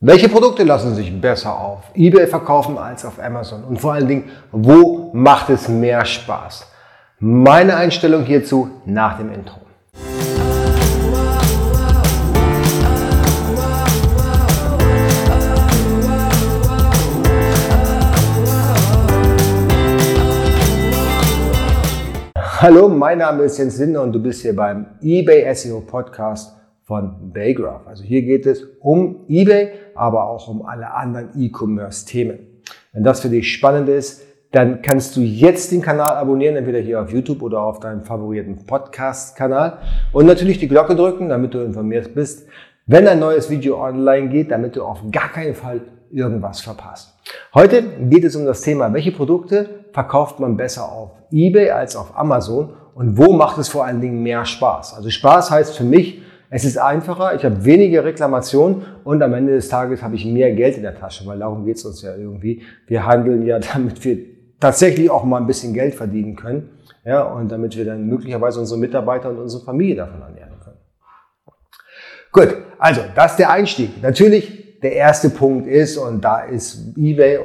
Welche Produkte lassen sich besser auf eBay verkaufen als auf Amazon? Und vor allen Dingen, wo macht es mehr Spaß? Meine Einstellung hierzu nach dem Intro. Hallo, mein Name ist Jens Lindner und du bist hier beim eBay SEO Podcast von Baygraph. Also hier geht es um eBay, aber auch um alle anderen E-Commerce-Themen. Wenn das für dich spannend ist, dann kannst du jetzt den Kanal abonnieren, entweder hier auf YouTube oder auf deinem favorierten Podcast-Kanal und natürlich die Glocke drücken, damit du informiert bist, wenn ein neues Video online geht, damit du auf gar keinen Fall irgendwas verpasst. Heute geht es um das Thema, welche Produkte verkauft man besser auf eBay als auf Amazon und wo macht es vor allen Dingen mehr Spaß. Also Spaß heißt für mich, es ist einfacher, ich habe weniger Reklamationen und am Ende des Tages habe ich mehr Geld in der Tasche, weil darum geht es uns ja irgendwie. Wir handeln ja, damit wir tatsächlich auch mal ein bisschen Geld verdienen können ja, und damit wir dann möglicherweise unsere Mitarbeiter und unsere Familie davon ernähren können. Gut, also das ist der Einstieg. Natürlich, der erste Punkt ist, und da ist eBay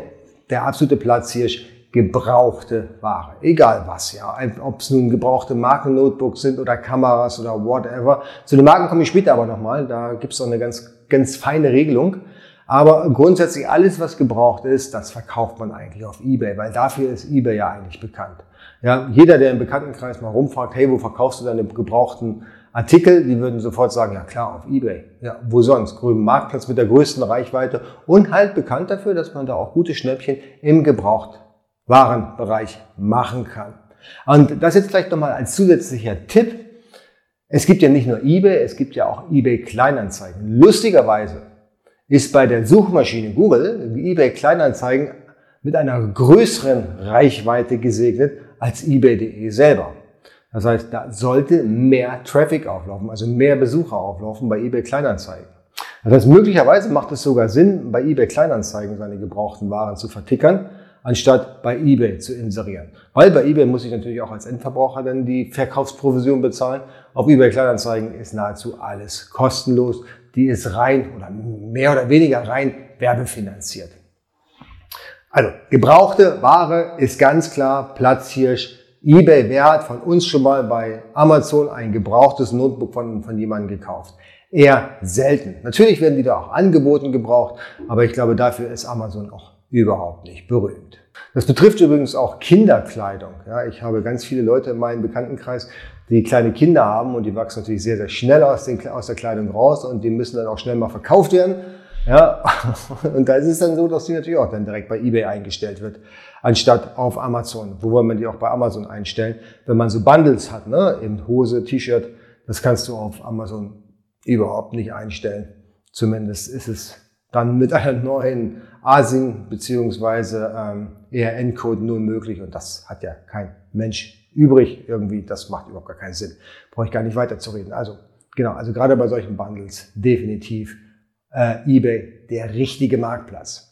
der absolute Platzhirsch, gebrauchte Ware. Egal was, ja. Ob es nun gebrauchte Marken-Notebooks sind oder Kameras oder whatever. Zu den Marken komme ich später aber nochmal. Da gibt es noch eine ganz, ganz feine Regelung. Aber grundsätzlich alles, was gebraucht ist, das verkauft man eigentlich auf eBay, weil dafür ist eBay ja eigentlich bekannt. Ja, jeder, der im Bekanntenkreis mal rumfragt, hey, wo verkaufst du deine gebrauchten Artikel, die würden sofort sagen, ja klar, auf eBay. Ja, wo sonst? Grünen Marktplatz mit der größten Reichweite und halt bekannt dafür, dass man da auch gute Schnäppchen im Gebraucht Warenbereich machen kann. Und das jetzt vielleicht nochmal als zusätzlicher Tipp. Es gibt ja nicht nur eBay, es gibt ja auch eBay Kleinanzeigen. Lustigerweise ist bei der Suchmaschine Google eBay Kleinanzeigen mit einer größeren Reichweite gesegnet als eBay.de selber. Das heißt, da sollte mehr Traffic auflaufen, also mehr Besucher auflaufen bei eBay Kleinanzeigen. Das heißt, möglicherweise macht es sogar Sinn, bei eBay Kleinanzeigen seine gebrauchten Waren zu vertickern, anstatt bei eBay zu inserieren. Weil bei eBay muss ich natürlich auch als Endverbraucher dann die Verkaufsprovision bezahlen. Auf eBay Kleinanzeigen ist nahezu alles kostenlos. Die ist rein oder mehr oder weniger rein werbefinanziert. Also, gebrauchte Ware ist ganz klar Platzhirsch. eBay, wer hat von uns schon mal bei Amazon ein gebrauchtes Notebook von, von jemandem gekauft? Eher selten. Natürlich werden die da auch angeboten gebraucht, aber ich glaube, dafür ist Amazon auch überhaupt nicht berühmt. Das betrifft übrigens auch Kinderkleidung. Ja, ich habe ganz viele Leute in meinem Bekanntenkreis, die kleine Kinder haben und die wachsen natürlich sehr, sehr schnell aus, den, aus der Kleidung raus und die müssen dann auch schnell mal verkauft werden. Ja, und da ist es dann so, dass die natürlich auch dann direkt bei eBay eingestellt wird, anstatt auf Amazon. Wo wollen wir die auch bei Amazon einstellen? Wenn man so Bundles hat, ne, eben Hose, T-Shirt, das kannst du auf Amazon überhaupt nicht einstellen. Zumindest ist es dann mit einer neuen ASIN beziehungsweise ähm, ERN-Code nur möglich und das hat ja kein Mensch übrig irgendwie. Das macht überhaupt gar keinen Sinn. Brauche ich gar nicht weiter zu reden. Also genau, also gerade bei solchen Bundles definitiv äh, eBay der richtige Marktplatz.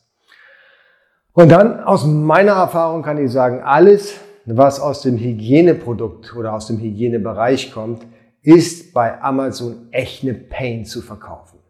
Und dann aus meiner Erfahrung kann ich sagen, alles, was aus dem Hygieneprodukt oder aus dem Hygienebereich kommt, ist bei Amazon echt eine Pain zu verkaufen.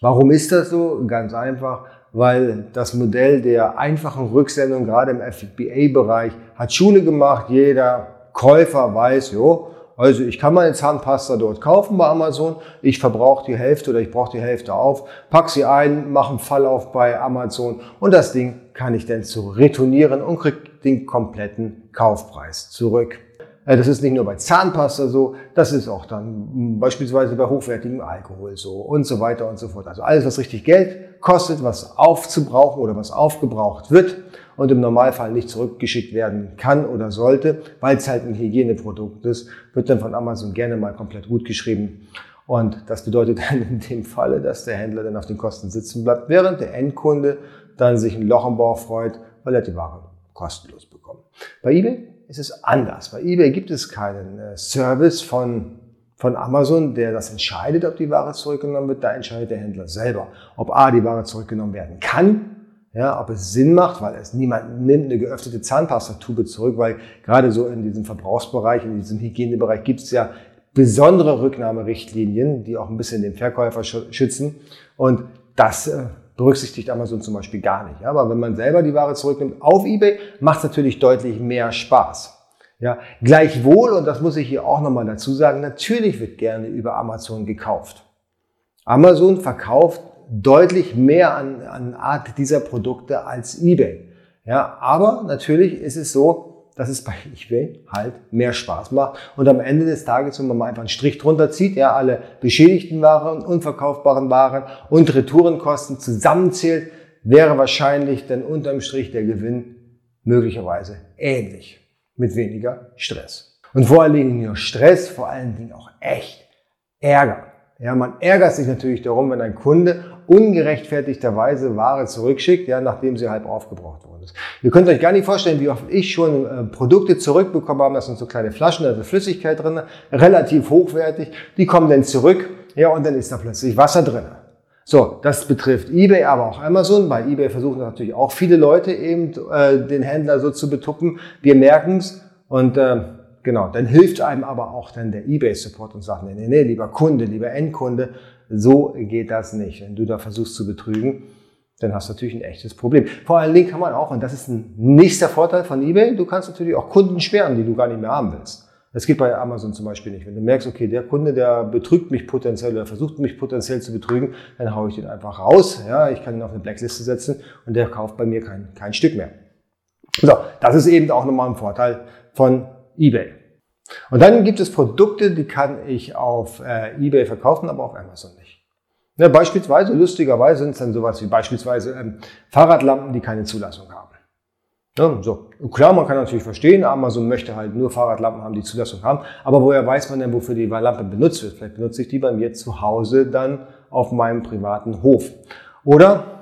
Warum ist das so? Ganz einfach, weil das Modell der einfachen Rücksendung gerade im FBA-Bereich hat Schule gemacht. Jeder Käufer weiß, jo, also ich kann meine Zahnpasta dort kaufen bei Amazon, ich verbrauche die Hälfte oder ich brauche die Hälfte auf, pack sie ein, mache einen Fall auf bei Amazon und das Ding kann ich dann zu retournieren und krieg den kompletten Kaufpreis zurück. Äh, das ist nicht nur bei Zahnpasta so, das ist auch dann beispielsweise bei hochwertigem Alkohol so und so weiter und so fort. Also alles, was richtig Geld kostet, was aufzubrauchen oder was aufgebraucht wird und im Normalfall nicht zurückgeschickt werden kann oder sollte, weil es halt ein Hygieneprodukt ist, wird dann von Amazon gerne mal komplett gut geschrieben. Und das bedeutet dann in dem Falle, dass der Händler dann auf den Kosten sitzen bleibt, während der Endkunde dann sich ein Loch im Bauch freut, weil er die Ware kostenlos bekommt. Bei eBay ist es anders. Bei eBay gibt es keinen äh, Service von, von Amazon, der das entscheidet, ob die Ware zurückgenommen wird. Da entscheidet der Händler selber, ob A, die Ware zurückgenommen werden kann, ja, ob es Sinn macht, weil es niemand nimmt eine geöffnete Zahnpastatube zurück, weil gerade so in diesem Verbrauchsbereich, in diesem Hygienebereich gibt es ja besondere Rücknahmerichtlinien, die auch ein bisschen den Verkäufer schützen. Und das äh, berücksichtigt Amazon zum Beispiel gar nicht. Aber wenn man selber die Ware zurücknimmt auf eBay, macht es natürlich deutlich mehr Spaß. Ja, gleichwohl, und das muss ich hier auch nochmal dazu sagen, natürlich wird gerne über Amazon gekauft. Amazon verkauft deutlich mehr an, an Art dieser Produkte als eBay. Ja, aber natürlich ist es so, dass es bei eBay halt mehr Spaß macht. Und am Ende des Tages, wenn man mal einfach einen Strich drunter zieht, ja, alle beschädigten Waren, unverkaufbaren Waren und Retourenkosten zusammenzählt, wäre wahrscheinlich dann unterm Strich der Gewinn möglicherweise ähnlich mit weniger Stress. Und vor allen Dingen nur Stress, vor allen Dingen auch echt Ärger. Ja, man ärgert sich natürlich darum, wenn ein Kunde ungerechtfertigterweise Ware zurückschickt, ja, nachdem sie halb aufgebraucht worden ist. Ihr könnt euch gar nicht vorstellen, wie oft ich schon äh, Produkte zurückbekommen habe. Das sind so kleine Flaschen, da ist Flüssigkeit drin, relativ hochwertig. Die kommen dann zurück, ja, und dann ist da plötzlich Wasser drin. So, das betrifft eBay, aber auch Amazon. Bei eBay versuchen natürlich auch viele Leute eben äh, den Händler so zu betuppen. Wir merken es und äh, genau, dann hilft einem aber auch dann der eBay-Support und sagt, nee, nee, nee, lieber Kunde, lieber Endkunde, so geht das nicht. Wenn du da versuchst zu betrügen, dann hast du natürlich ein echtes Problem. Vor allen Dingen kann man auch, und das ist ein nächster Vorteil von eBay, du kannst natürlich auch Kunden sperren, die du gar nicht mehr haben willst. Das geht bei Amazon zum Beispiel nicht. Wenn du merkst, okay, der Kunde, der betrügt mich potenziell oder versucht mich potenziell zu betrügen, dann haue ich den einfach raus. Ja, ich kann ihn auf eine Blackliste setzen und der kauft bei mir kein, kein Stück mehr. So, das ist eben auch nochmal ein Vorteil von eBay. Und dann gibt es Produkte, die kann ich auf äh, eBay verkaufen, aber auf Amazon nicht. Ja, beispielsweise, lustigerweise sind es dann sowas wie beispielsweise ähm, Fahrradlampen, die keine Zulassung haben. Ja, so. Klar, man kann natürlich verstehen, Amazon möchte halt nur Fahrradlampen haben, die Zulassung haben. Aber woher weiß man denn, wofür die Lampe benutzt wird? Vielleicht benutze ich die bei mir zu Hause dann auf meinem privaten Hof. Oder,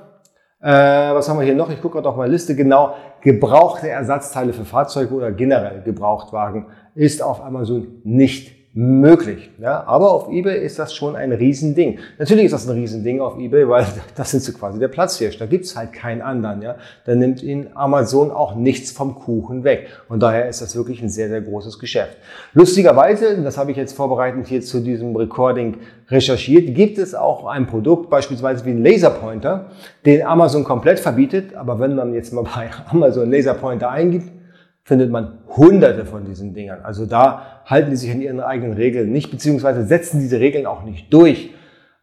äh, was haben wir hier noch? Ich gucke gerade auf meine Liste. Genau, gebrauchte Ersatzteile für Fahrzeuge oder generell Gebrauchtwagen ist auf Amazon nicht möglich. Ja, aber auf eBay ist das schon ein Riesending. Natürlich ist das ein Riesending auf eBay, weil das sind so quasi der Platzhirsch. Da gibt's halt keinen anderen. Ja, da nimmt Ihnen Amazon auch nichts vom Kuchen weg. Und daher ist das wirklich ein sehr, sehr großes Geschäft. Lustigerweise, das habe ich jetzt vorbereitend hier zu diesem Recording recherchiert, gibt es auch ein Produkt, beispielsweise wie ein Laserpointer, den Amazon komplett verbietet. Aber wenn man jetzt mal bei Amazon Laserpointer eingibt, findet man hunderte von diesen Dingern. Also da halten die sich an ihren eigenen Regeln nicht, beziehungsweise setzen diese Regeln auch nicht durch.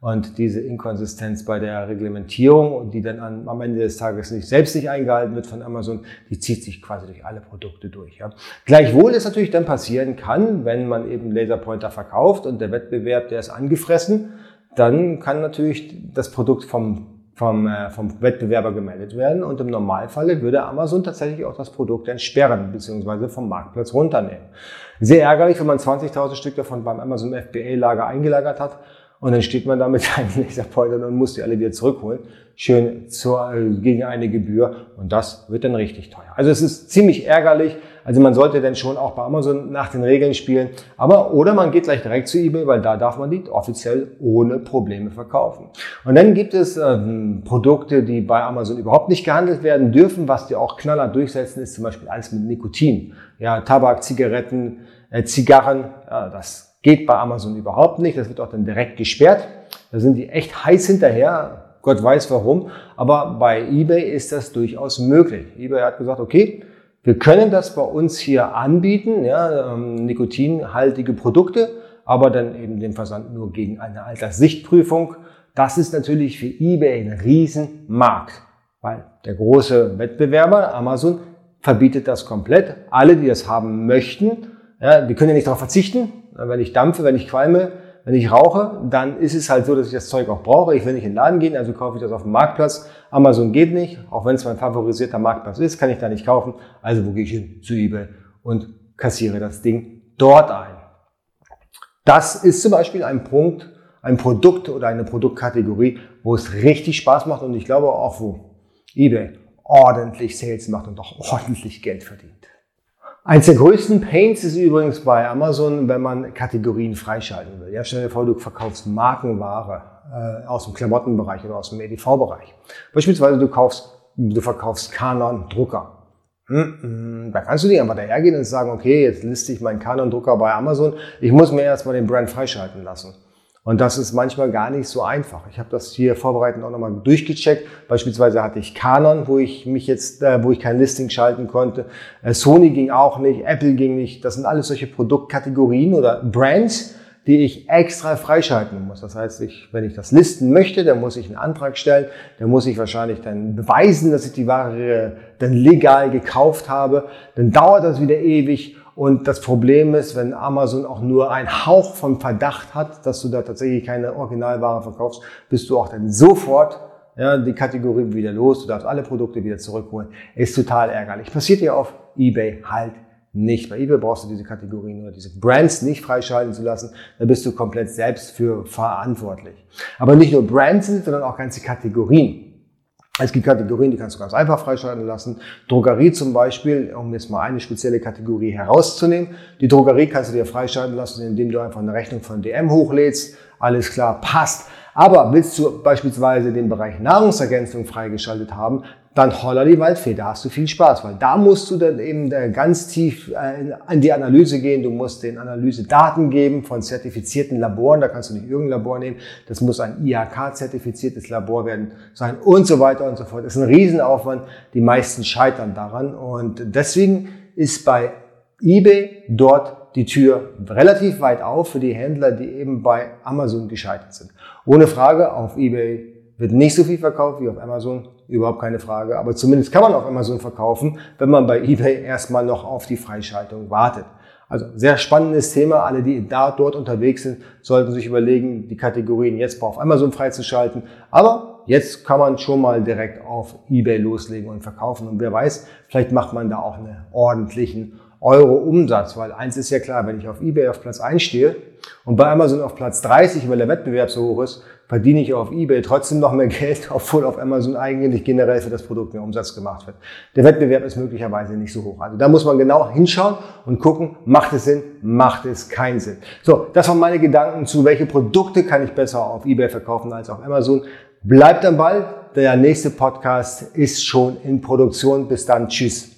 Und diese Inkonsistenz bei der Reglementierung, die dann am Ende des Tages nicht selbst nicht eingehalten wird von Amazon, die zieht sich quasi durch alle Produkte durch. Ja. Gleichwohl ist natürlich dann passieren kann, wenn man eben Laserpointer verkauft und der Wettbewerb, der ist angefressen, dann kann natürlich das Produkt vom vom, äh, vom Wettbewerber gemeldet werden und im Normalfall würde Amazon tatsächlich auch das Produkt entsperren bzw. vom Marktplatz runternehmen. Sehr ärgerlich, wenn man 20.000 Stück davon beim Amazon FBA-Lager eingelagert hat und dann steht man da mit einem Laserpointer und muss die alle wieder zurückholen. Schön zur, äh, gegen eine Gebühr und das wird dann richtig teuer. Also es ist ziemlich ärgerlich. Also man sollte dann schon auch bei Amazon nach den Regeln spielen. Aber, oder man geht gleich direkt zu eBay, weil da darf man die offiziell ohne Probleme verkaufen. Und dann gibt es ähm, Produkte, die bei Amazon überhaupt nicht gehandelt werden dürfen. Was die auch knaller durchsetzen, ist zum Beispiel alles mit Nikotin. Ja, Tabak, Zigaretten, äh, Zigarren, ja, das geht bei Amazon überhaupt nicht. Das wird auch dann direkt gesperrt. Da sind die echt heiß hinterher. Gott weiß warum. Aber bei eBay ist das durchaus möglich. eBay hat gesagt, okay, wir können das bei uns hier anbieten, ja, ähm, nikotinhaltige Produkte, aber dann eben den Versand nur gegen eine Alterssichtprüfung. Das ist natürlich für eBay ein Riesenmarkt, weil der große Wettbewerber Amazon verbietet das komplett. Alle, die das haben möchten, ja, die können ja nicht darauf verzichten. Wenn ich dampfe, wenn ich qualme, wenn ich rauche, dann ist es halt so, dass ich das Zeug auch brauche. Ich will nicht in den Laden gehen, also kaufe ich das auf dem Marktplatz. Amazon geht nicht, auch wenn es mein favorisierter Marktplatz ist, kann ich da nicht kaufen. Also wo gehe ich hin? Zu eBay und kassiere das Ding dort ein. Das ist zum Beispiel ein Punkt, ein Produkt oder eine Produktkategorie, wo es richtig Spaß macht und ich glaube auch, wo eBay ordentlich Sales macht und auch ordentlich Geld verdient. Eins der größten Pains ist übrigens bei Amazon, wenn man Kategorien freischalten will. Ja, stell dir vor, du verkaufst Markenware äh, aus dem Klamottenbereich oder aus dem EDV-Bereich. Beispielsweise du kaufst, du verkaufst Canon Drucker. Hm, da kannst du dir einfach dahergehen und sagen, okay, jetzt liste ich meinen Canon Drucker bei Amazon. Ich muss mir erstmal den Brand freischalten lassen. Und das ist manchmal gar nicht so einfach. Ich habe das hier vorbereitend auch nochmal durchgecheckt. Beispielsweise hatte ich Canon, wo ich mich jetzt, äh, wo ich kein Listing schalten konnte. Äh, Sony ging auch nicht, Apple ging nicht. Das sind alles solche Produktkategorien oder Brands, die ich extra freischalten muss. Das heißt, ich, wenn ich das listen möchte, dann muss ich einen Antrag stellen, dann muss ich wahrscheinlich dann beweisen, dass ich die Ware dann legal gekauft habe. Dann dauert das wieder ewig und das Problem ist, wenn Amazon auch nur einen Hauch von Verdacht hat, dass du da tatsächlich keine Originalware verkaufst, bist du auch dann sofort ja, die Kategorie wieder los. Du darfst alle Produkte wieder zurückholen. Ist total ärgerlich. Passiert dir auf eBay halt nicht. Bei eBay brauchst du diese Kategorien oder diese Brands nicht freischalten zu lassen. Da bist du komplett selbst für verantwortlich. Aber nicht nur Brands sind, sondern auch ganze Kategorien. Es gibt Kategorien, die kannst du ganz einfach freischalten lassen. Drogerie zum Beispiel, um jetzt mal eine spezielle Kategorie herauszunehmen. Die Drogerie kannst du dir freischalten lassen, indem du einfach eine Rechnung von DM hochlädst. Alles klar, passt. Aber willst du beispielsweise den Bereich Nahrungsergänzung freigeschaltet haben, dann holla die Waldfee, da hast du viel Spaß, weil da musst du dann eben äh, ganz tief äh, in die Analyse gehen, du musst den Analysedaten geben von zertifizierten Laboren, da kannst du nicht irgendein Labor nehmen, das muss ein IHK-zertifiziertes Labor werden sein und so weiter und so fort. Das ist ein Riesenaufwand, die meisten scheitern daran. Und deswegen ist bei eBay dort die Tür relativ weit auf für die Händler, die eben bei Amazon gescheitert sind. Ohne Frage, auf eBay wird nicht so viel verkauft wie auf Amazon, überhaupt keine Frage. Aber zumindest kann man auf Amazon verkaufen, wenn man bei eBay erstmal noch auf die Freischaltung wartet. Also sehr spannendes Thema. Alle, die da dort unterwegs sind, sollten sich überlegen, die Kategorien jetzt auf Amazon freizuschalten. Aber jetzt kann man schon mal direkt auf eBay loslegen und verkaufen. Und wer weiß, vielleicht macht man da auch einen ordentlichen Euro Umsatz. Weil eins ist ja klar, wenn ich auf eBay auf Platz 1 stehe und bei Amazon auf Platz 30, weil der Wettbewerb so hoch ist, verdiene ich auf eBay trotzdem noch mehr Geld, obwohl auf Amazon eigentlich generell für das Produkt mehr Umsatz gemacht wird. Der Wettbewerb ist möglicherweise nicht so hoch. Also da muss man genau hinschauen und gucken, macht es Sinn, macht es keinen Sinn. So, das waren meine Gedanken zu, welche Produkte kann ich besser auf eBay verkaufen als auf Amazon. Bleibt am Ball, der nächste Podcast ist schon in Produktion. Bis dann, tschüss.